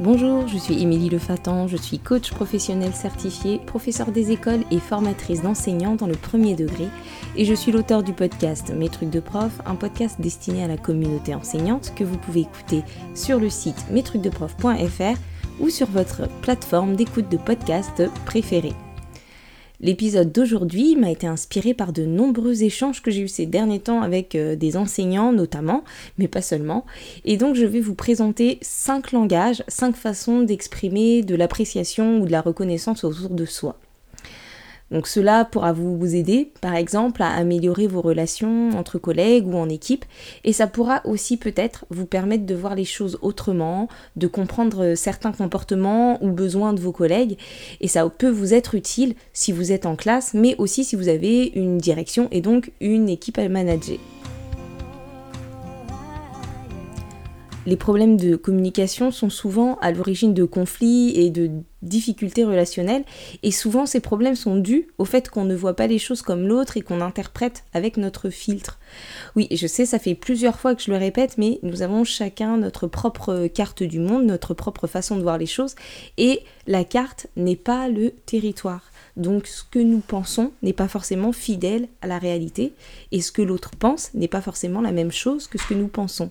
Bonjour, je suis Émilie Lefatan, je suis coach professionnel certifié, professeur des écoles et formatrice d'enseignants dans le premier degré et je suis l'auteur du podcast Mes trucs de prof, un podcast destiné à la communauté enseignante que vous pouvez écouter sur le site mestrucsdeprof.fr ou sur votre plateforme d'écoute de podcast préférée. L'épisode d'aujourd'hui m'a été inspiré par de nombreux échanges que j'ai eu ces derniers temps avec euh, des enseignants notamment, mais pas seulement. Et donc je vais vous présenter cinq langages, cinq façons d'exprimer de l'appréciation ou de la reconnaissance autour de soi. Donc cela pourra vous aider, par exemple, à améliorer vos relations entre collègues ou en équipe, et ça pourra aussi peut-être vous permettre de voir les choses autrement, de comprendre certains comportements ou besoins de vos collègues, et ça peut vous être utile si vous êtes en classe, mais aussi si vous avez une direction et donc une équipe à manager. Les problèmes de communication sont souvent à l'origine de conflits et de difficultés relationnelles, et souvent ces problèmes sont dus au fait qu'on ne voit pas les choses comme l'autre et qu'on interprète avec notre filtre. Oui, je sais, ça fait plusieurs fois que je le répète, mais nous avons chacun notre propre carte du monde, notre propre façon de voir les choses, et la carte n'est pas le territoire. Donc ce que nous pensons n'est pas forcément fidèle à la réalité, et ce que l'autre pense n'est pas forcément la même chose que ce que nous pensons.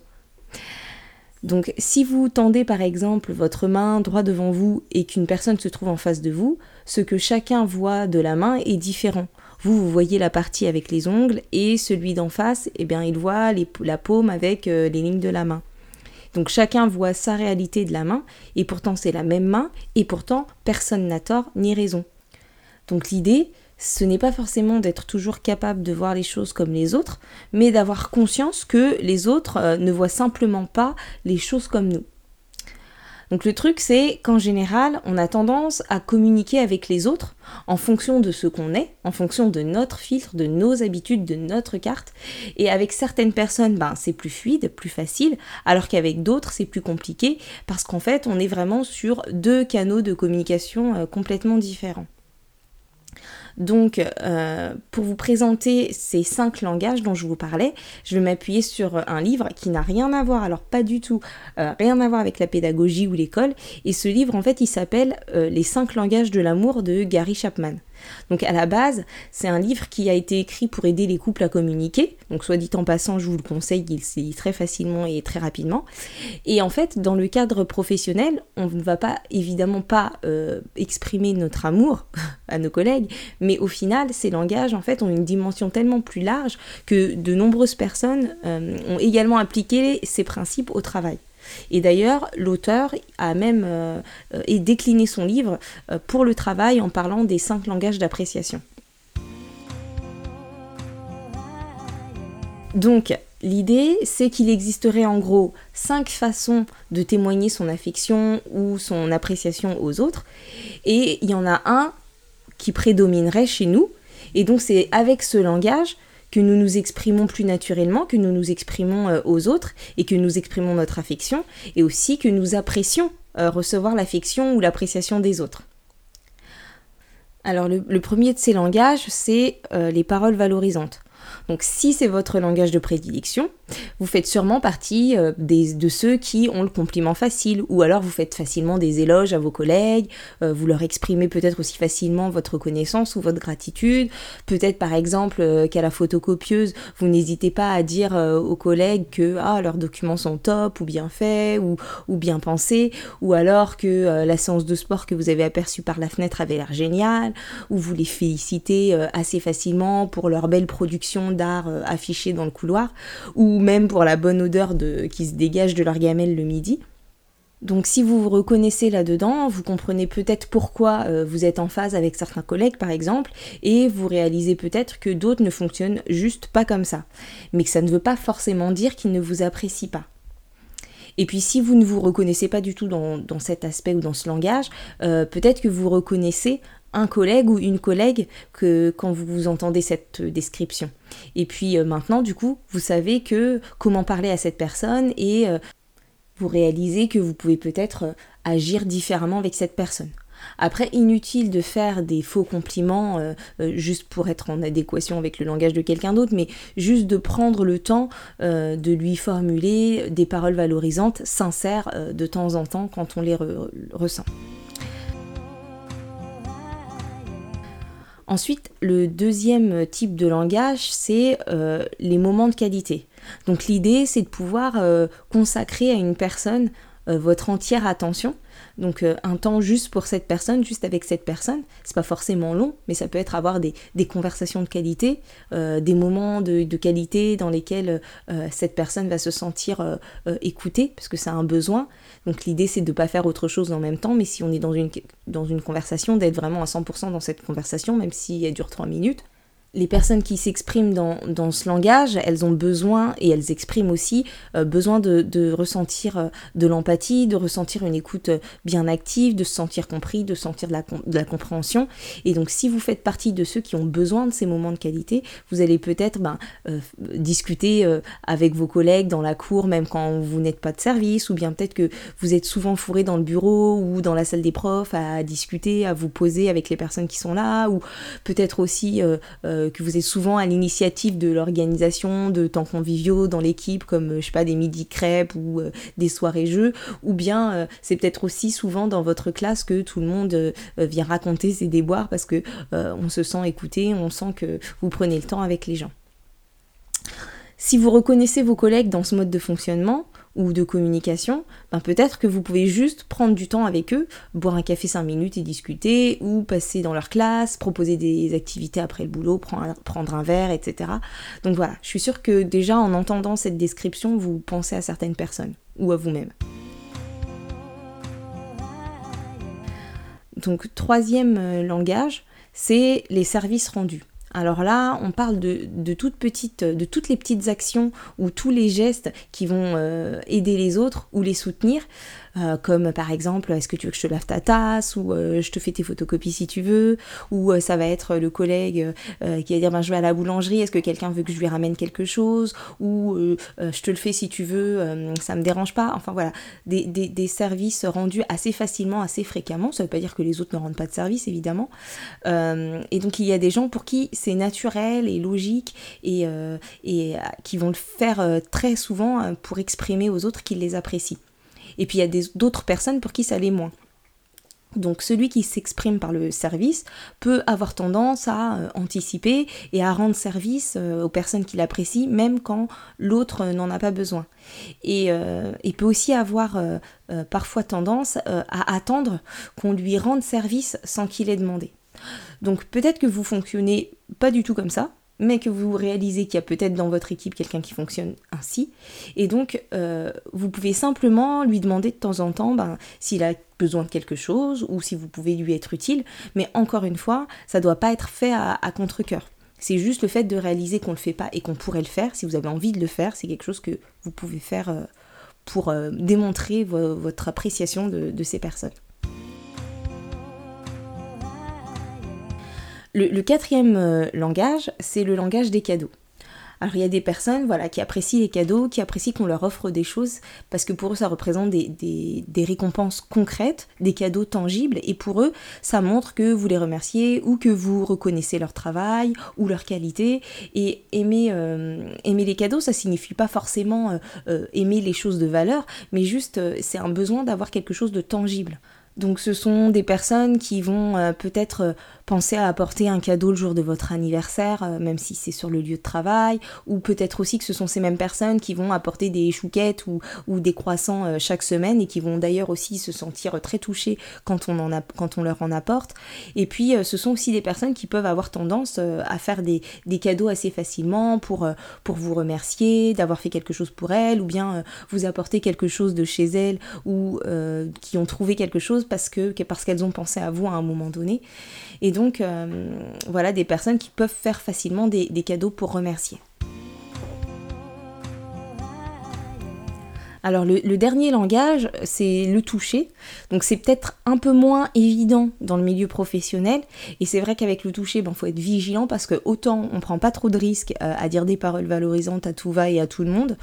Donc si vous tendez par exemple votre main droit devant vous et qu'une personne se trouve en face de vous, ce que chacun voit de la main est différent. Vous, vous voyez la partie avec les ongles et celui d'en face, eh bien, il voit la paume avec euh, les lignes de la main. Donc chacun voit sa réalité de la main et pourtant c'est la même main et pourtant personne n'a tort ni raison. Donc l'idée, ce n'est pas forcément d'être toujours capable de voir les choses comme les autres, mais d'avoir conscience que les autres euh, ne voient simplement pas les choses comme nous. Donc le truc c'est qu'en général, on a tendance à communiquer avec les autres en fonction de ce qu'on est, en fonction de notre filtre, de nos habitudes, de notre carte. Et avec certaines personnes, ben, c'est plus fluide, plus facile, alors qu'avec d'autres, c'est plus compliqué parce qu'en fait, on est vraiment sur deux canaux de communication euh, complètement différents. Donc, euh, pour vous présenter ces cinq langages dont je vous parlais, je vais m'appuyer sur un livre qui n'a rien à voir, alors pas du tout, euh, rien à voir avec la pédagogie ou l'école. Et ce livre, en fait, il s'appelle euh, Les cinq langages de l'amour de Gary Chapman. Donc à la base, c'est un livre qui a été écrit pour aider les couples à communiquer. Donc soit dit en passant, je vous le conseille, il se lit très facilement et très rapidement. Et en fait, dans le cadre professionnel, on ne va pas évidemment pas euh, exprimer notre amour à nos collègues, mais au final, ces langages en fait ont une dimension tellement plus large que de nombreuses personnes euh, ont également appliqué ces principes au travail. Et d'ailleurs, l'auteur a même euh, décliné son livre euh, pour le travail en parlant des cinq langages d'appréciation. Donc, l'idée, c'est qu'il existerait en gros cinq façons de témoigner son affection ou son appréciation aux autres, et il y en a un qui prédominerait chez nous, et donc c'est avec ce langage que nous nous exprimons plus naturellement, que nous nous exprimons euh, aux autres et que nous exprimons notre affection, et aussi que nous apprécions euh, recevoir l'affection ou l'appréciation des autres. Alors le, premier de ces langages, c'est euh, les paroles valorisantes. Donc si c'est votre langage de prédilection, vous faites sûrement partie euh, de ceux qui ont le compliment facile, ou alors vous faites facilement des éloges à vos collègues, euh, vous leur exprimez peut-être aussi facilement votre reconnaissance ou votre gratitude, peut-être par exemple euh, qu'à la photocopieuse, vous n'hésitez pas à dire aux collègues que ah, leurs documents sont top ou bien faits ou, ou bien pensés, ou alors que la séance de sport que vous avez aperçue par la fenêtre avait l'air géniale, ou vous les félicitez assez facilement pour leur belle production d'art affichée dans le couloir, ou même pour la bonne odeur de, qui se dégage de leur gamelle le midi. Donc si vous vous reconnaissez là-dedans, vous comprenez peut-être pourquoi euh, vous êtes en phase avec certains collègues par exemple, et vous réalisez peut-être que d'autres ne fonctionnent juste pas comme ça. Mais que ça ne veut pas forcément dire qu'ils ne vous apprécient pas. Et puis si vous ne vous reconnaissez pas du tout dans, cet aspect ou dans ce langage, euh, peut-être que vous reconnaissez un collègue ou une collègue que quand vous entendez cette description. Et puis euh, maintenant, du coup, vous savez que comment parler à cette personne et euh, vous réalisez que vous pouvez peut-être agir différemment avec cette personne. Après, inutile de faire des faux compliments euh, euh, juste pour être en adéquation avec le langage de quelqu'un d'autre, mais juste de prendre le temps euh, de lui formuler des paroles valorisantes, sincères, de temps en temps quand on les ressent. Ensuite, le deuxième type de langage, c'est les moments de qualité. Donc l'idée, c'est de pouvoir consacrer à une personne votre entière attention donc euh, un temps juste pour cette personne, juste avec cette personne, c'est pas forcément long, mais ça peut être avoir des, conversations de qualité, euh, des moments de, qualité dans lesquels euh, cette personne va se sentir écoutée, parce que c'est un besoin. Donc l'idée c'est de ne pas faire autre chose en même temps, mais si on est dans une, dans une conversation, d'être vraiment à 100% dans cette conversation, même si elle dure 3 minutes les personnes qui s'expriment dans, ce langage, elles ont besoin, et elles expriment aussi, euh, besoin de, ressentir euh, de l'empathie, de ressentir une écoute euh, bien active, de se sentir compris, de sentir de la, compréhension. Et donc si vous faites partie de ceux qui ont besoin de ces moments de qualité, vous allez peut-être ben, discuter avec vos collègues dans la cour, même quand vous n'êtes pas de service, ou bien peut-être que vous êtes souvent fourré dans le bureau ou dans la salle des profs à discuter, à vous poser avec les personnes qui sont là, ou peut-être aussi que vous êtes souvent à l'initiative de l'organisation de temps conviviaux dans l'équipe, comme euh, je sais pas des midi crêpes ou euh, des soirées jeux, ou bien c'est peut-être aussi souvent dans votre classe que tout le monde vient raconter ses déboires parce que on se sent écouté, on sent que vous prenez le temps avec les gens. Si vous reconnaissez vos collègues dans ce mode de fonctionnement, ou de communication, ben peut-être que vous pouvez juste prendre du temps avec eux, boire un café 5 minutes et discuter, ou passer dans leur classe, proposer des activités après le boulot, prendre un verre, etc. Donc voilà, je suis sûre que déjà en entendant cette description, vous pensez à certaines personnes, ou à vous-même. Donc troisième euh, langage, c'est les services rendus. Alors là, on parle de, toutes petites, de toutes les petites actions ou tous les gestes qui vont euh, aider les autres ou les soutenir. Euh, comme par exemple est-ce que tu veux que je te lave ta tasse ou euh, je te fais tes photocopies si tu veux ou euh, ça va être le collègue qui va dire ben, je vais à la boulangerie est-ce que quelqu'un veut que je lui ramène quelque chose ou je te le fais si tu veux ça me dérange pas. Enfin voilà. Des, des, services rendus assez facilement assez fréquemment. Ça veut pas dire que les autres ne rendent pas de service évidemment. Et donc il y a des gens pour qui c'est naturel et logique et, et qui vont le faire très souvent pour exprimer aux autres qu'ils les apprécient et puis il y a d'autres personnes pour qui ça l'est moins. Donc celui qui s'exprime par le service peut avoir tendance à euh, anticiper et à rendre service euh, aux personnes qu'il apprécie, même quand l'autre n'en a pas besoin. Et, euh, peut aussi avoir parfois tendance à attendre qu'on lui rende service sans qu'il ait demandé. Donc peut-être que vous fonctionnez pas du tout comme ça, mais que vous réalisez qu'il y a peut-être dans votre équipe quelqu'un qui fonctionne ainsi. Et donc, euh, vous pouvez simplement lui demander de temps en temps ben, s'il a besoin de quelque chose ou si vous pouvez lui être utile. Mais encore une fois, ça ne doit pas être fait à, contre-coeur. C'est juste le fait de réaliser qu'on ne le fait pas et qu'on pourrait le faire. Si vous avez envie de le faire, c'est quelque chose que vous pouvez faire euh, pour euh, démontrer votre appréciation de ces personnes. Le, quatrième euh, langage, c'est le langage des cadeaux. Alors il y a des personnes voilà, qui apprécient les cadeaux, qui apprécient qu'on leur offre des choses, parce que pour eux ça représente des, récompenses concrètes, des cadeaux tangibles, et pour eux ça montre que vous les remerciez ou que vous reconnaissez leur travail ou leur qualité. Et aimer, euh, les cadeaux, ça signifie pas forcément euh, aimer les choses de valeur, mais juste c'est un besoin d'avoir quelque chose de tangible. Donc ce sont des personnes qui vont euh, peut-être euh, penser à apporter un cadeau le jour de votre anniversaire, euh, même si c'est sur le lieu de travail, ou peut-être aussi que ce sont ces mêmes personnes qui vont apporter des chouquettes ou, ou des croissants chaque semaine et qui vont d'ailleurs aussi se sentir très touchées quand on, en quand on leur en apporte. Et puis ce sont aussi des personnes qui peuvent avoir tendance à faire des, des cadeaux assez facilement pour, pour vous remercier d'avoir fait quelque chose pour elles, ou bien vous apporter quelque chose de chez elles, ou qui ont trouvé quelque chose parce que parce qu'elles ont pensé à vous à un moment donné. Et donc euh, voilà des personnes qui peuvent faire facilement des, cadeaux pour remercier. Alors le, dernier langage, c'est le toucher. Donc c'est peut-être un peu moins évident dans le milieu professionnel. Et c'est vrai qu'avec le toucher, il ben, faut être vigilant parce que autant on prend pas trop de risques euh, à dire des paroles valorisantes à tout va et à tout le monde,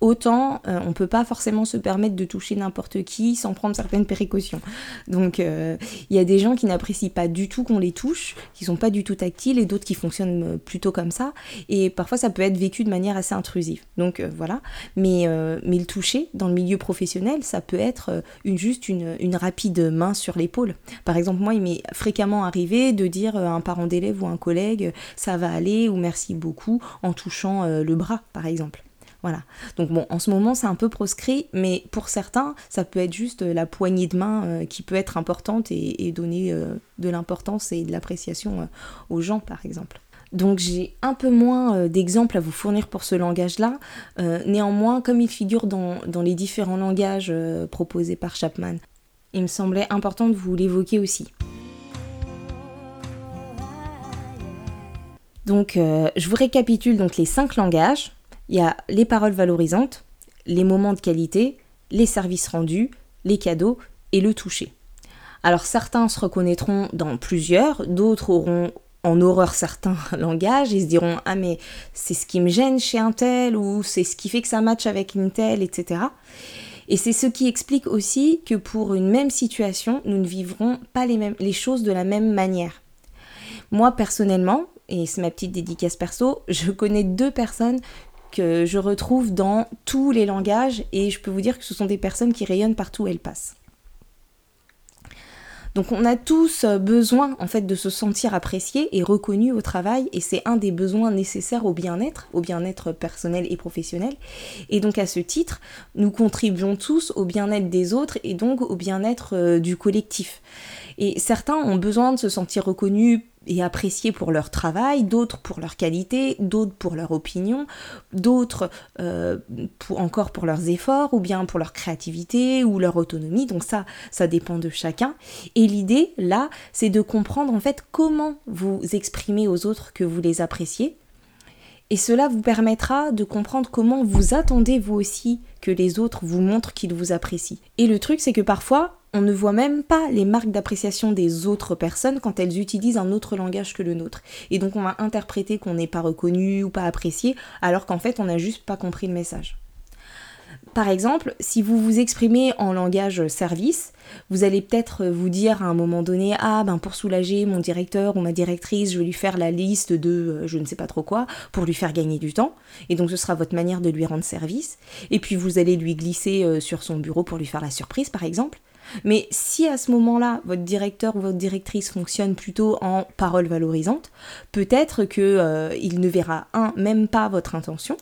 autant euh, on peut pas forcément se permettre de toucher n'importe qui sans prendre certaines précautions. Donc euh, il y a des gens qui n'apprécient pas du tout qu'on les touche, qui sont pas du tout tactiles et d'autres qui fonctionnent plutôt comme ça. Et parfois ça peut être vécu de manière assez intrusive. Donc voilà. Mais, mais le toucher, dans le milieu professionnel, ça peut être euh, une, juste une, rapide main sur l'épaule. Par exemple, moi, il m'est fréquemment arrivé de dire à un parent d'élève ou un collègue ça va aller ou merci beaucoup en touchant euh, le bras, par exemple. Voilà. Donc bon, en ce moment, c'est un peu proscrit, mais pour certains, ça peut être juste la poignée de main euh, qui peut être importante et, donner de l'importance et de l'appréciation aux gens, par exemple. Donc j'ai un peu moins euh, d'exemples à vous fournir pour ce langage-là. Euh, néanmoins, comme il figure dans, les différents langages euh, proposés par Chapman, il me semblait important de vous l'évoquer aussi. Donc je vous récapitule donc les cinq langages. Il y a les paroles valorisantes, les moments de qualité, les services rendus, les cadeaux et le toucher. Alors certains se reconnaîtront dans plusieurs, d'autres auront en horreur certains langages, ils se diront ah mais c'est ce qui me gêne chez un tel ou c'est ce qui fait que ça match avec une telle, etc. Et c'est ce qui explique aussi que pour une même situation, nous ne vivrons pas les, les choses de la même manière. Moi personnellement, et c'est ma petite dédicace perso, je connais deux personnes que je retrouve dans tous les langages et je peux vous dire que ce sont des personnes qui rayonnent partout où elles passent. Donc on a tous euh, besoin en fait de se sentir apprécié et reconnu au travail et c'est un des besoins nécessaires au bien-être, au bien-être personnel et professionnel. Et donc à ce titre, nous contribuons tous au bien-être des autres et donc au bien-être euh, du collectif. Et certains ont besoin de se sentir reconnus et appréciés pour leur travail, d'autres pour leur qualité, d'autres pour leur opinion, d'autres euh, encore pour leurs efforts ou bien pour leur créativité ou leur autonomie. Donc ça, ça dépend de chacun. Et l'idée là, c'est de comprendre en fait comment vous exprimez aux autres que vous les appréciez. Et cela vous permettra de comprendre comment vous attendez vous aussi que les autres vous montrent qu'ils vous apprécient. Et le truc, c'est que parfois, on ne voit même pas les marques d'appréciation des autres personnes quand elles utilisent un autre langage que le nôtre. Et donc on va interpréter qu'on n'est pas reconnu ou pas apprécié, alors qu'en fait on n'a juste pas compris le message. Par exemple, si vous vous exprimez en langage service, vous allez peut-être vous dire à un moment donné Ah, ben pour soulager mon directeur ou ma directrice, je vais lui faire la liste de euh, je ne sais pas trop quoi pour lui faire gagner du temps. Et donc ce sera votre manière de lui rendre service. Et puis vous allez lui glisser euh, sur son bureau pour lui faire la surprise, par exemple. Mais si à ce moment-là, votre directeur ou votre directrice fonctionne plutôt en parole valorisante, peut-être qu'il euh, ne verra, un, même pas votre intention,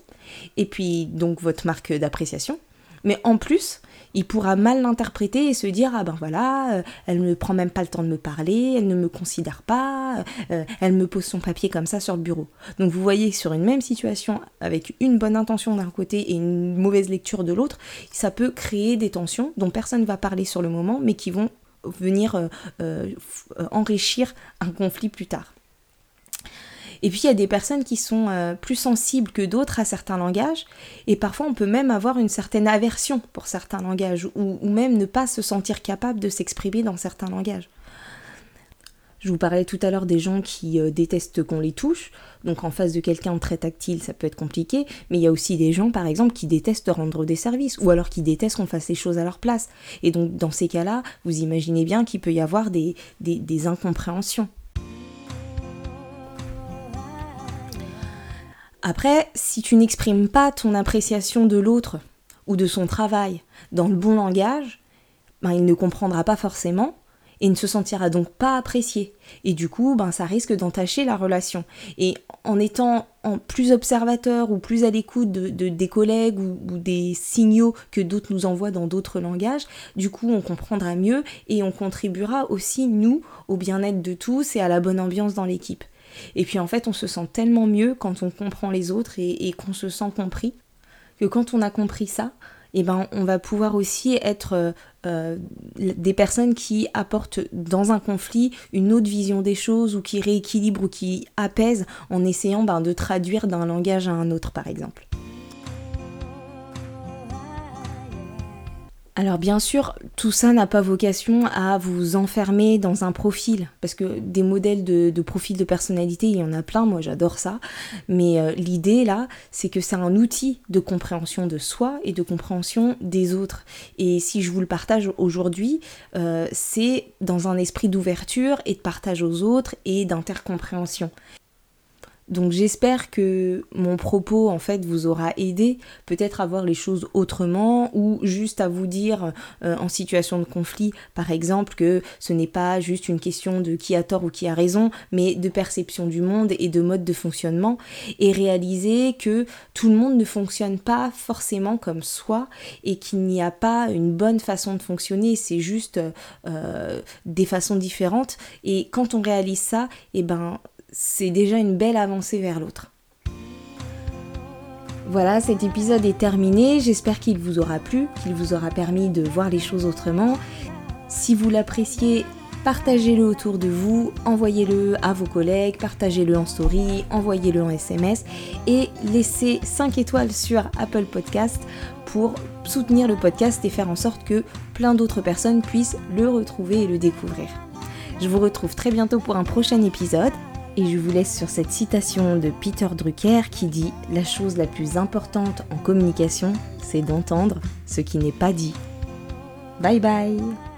et puis donc votre marque d'appréciation, mais en plus, il pourra mal l'interpréter et se dire ah ben voilà, euh, elle ne prend même pas le temps de me parler, elle ne me considère pas, euh, elle me pose son papier comme ça sur le bureau. Donc vous voyez sur une même situation avec une bonne intention d'un côté et une mauvaise lecture de l'autre, ça peut créer des tensions dont personne ne va parler sur le moment mais qui vont venir euh, enrichir un conflit plus tard. Et puis il y a des personnes qui sont euh, plus sensibles que d'autres à certains langages, et parfois on peut même avoir une certaine aversion pour certains langages, ou, même ne pas se sentir capable de s'exprimer dans certains langages. Je vous parlais tout à l'heure des gens qui euh, détestent qu'on les touche, donc en face de quelqu'un très tactile, ça peut être compliqué, mais il y a aussi des gens, par exemple, qui détestent rendre des services, ou alors qui détestent qu'on fasse les choses à leur place. Et donc dans ces cas-là, vous imaginez bien qu'il peut y avoir des incompréhensions. Après, si tu n'exprimes pas ton appréciation de l'autre ou de son travail dans le bon langage, ben, il ne comprendra pas forcément et ne se sentira donc pas apprécié. Et du coup, ben, ça risque d'entacher la relation. Et en étant en plus observateur ou plus à l'écoute de, des collègues ou, ou des signaux que d'autres nous envoient dans d'autres langages, du coup, on comprendra mieux et on contribuera aussi, nous, au bien-être de tous et à la bonne ambiance dans l'équipe. Et puis en fait, on se sent tellement mieux quand on comprend les autres et, qu'on se sent compris, que quand on a compris ça, eh ben, on va pouvoir aussi être euh, euh, des personnes qui apportent dans un conflit une autre vision des choses ou qui rééquilibrent ou qui apaisent en essayant ben, de traduire d'un langage à un autre, par exemple. Alors bien sûr, tout ça n'a pas vocation à vous enfermer dans un profil, parce que des modèles de, de profil de personnalité, il y en a plein, moi j'adore ça, mais euh, l'idée là, c'est que c'est un outil de compréhension de soi et de compréhension des autres. Et si je vous le partage aujourd'hui, euh, c'est dans un esprit d'ouverture et de partage aux autres et d'intercompréhension. Donc j'espère que mon propos en fait vous aura aidé. Peut-être à voir les choses autrement ou juste à vous dire euh, en situation de conflit par exemple que ce n'est pas juste une question de qui a tort ou qui a raison mais de perception du monde et de mode de fonctionnement. Et réaliser que tout le monde ne fonctionne pas forcément comme soi et qu'il n'y a pas une bonne façon de fonctionner. C'est juste euh, des façons différentes. Et quand on réalise ça et eh ben c'est déjà une belle avancée vers l'autre. Voilà, cet épisode est terminé. J'espère qu'il vous aura plu, qu'il vous aura permis de voir les choses autrement. Si vous l'appréciez, partagez-le autour de vous, envoyez-le à vos collègues, partagez-le en story, envoyez-le en SMS et laissez 5 étoiles sur Apple Podcast pour soutenir le podcast et faire en sorte que plein d'autres personnes puissent le retrouver et le découvrir. Je vous retrouve très bientôt pour un prochain épisode. Et je vous laisse sur cette citation de Peter Drucker qui dit ⁇ La chose la plus importante en communication, c'est d'entendre ce qui n'est pas dit. Bye bye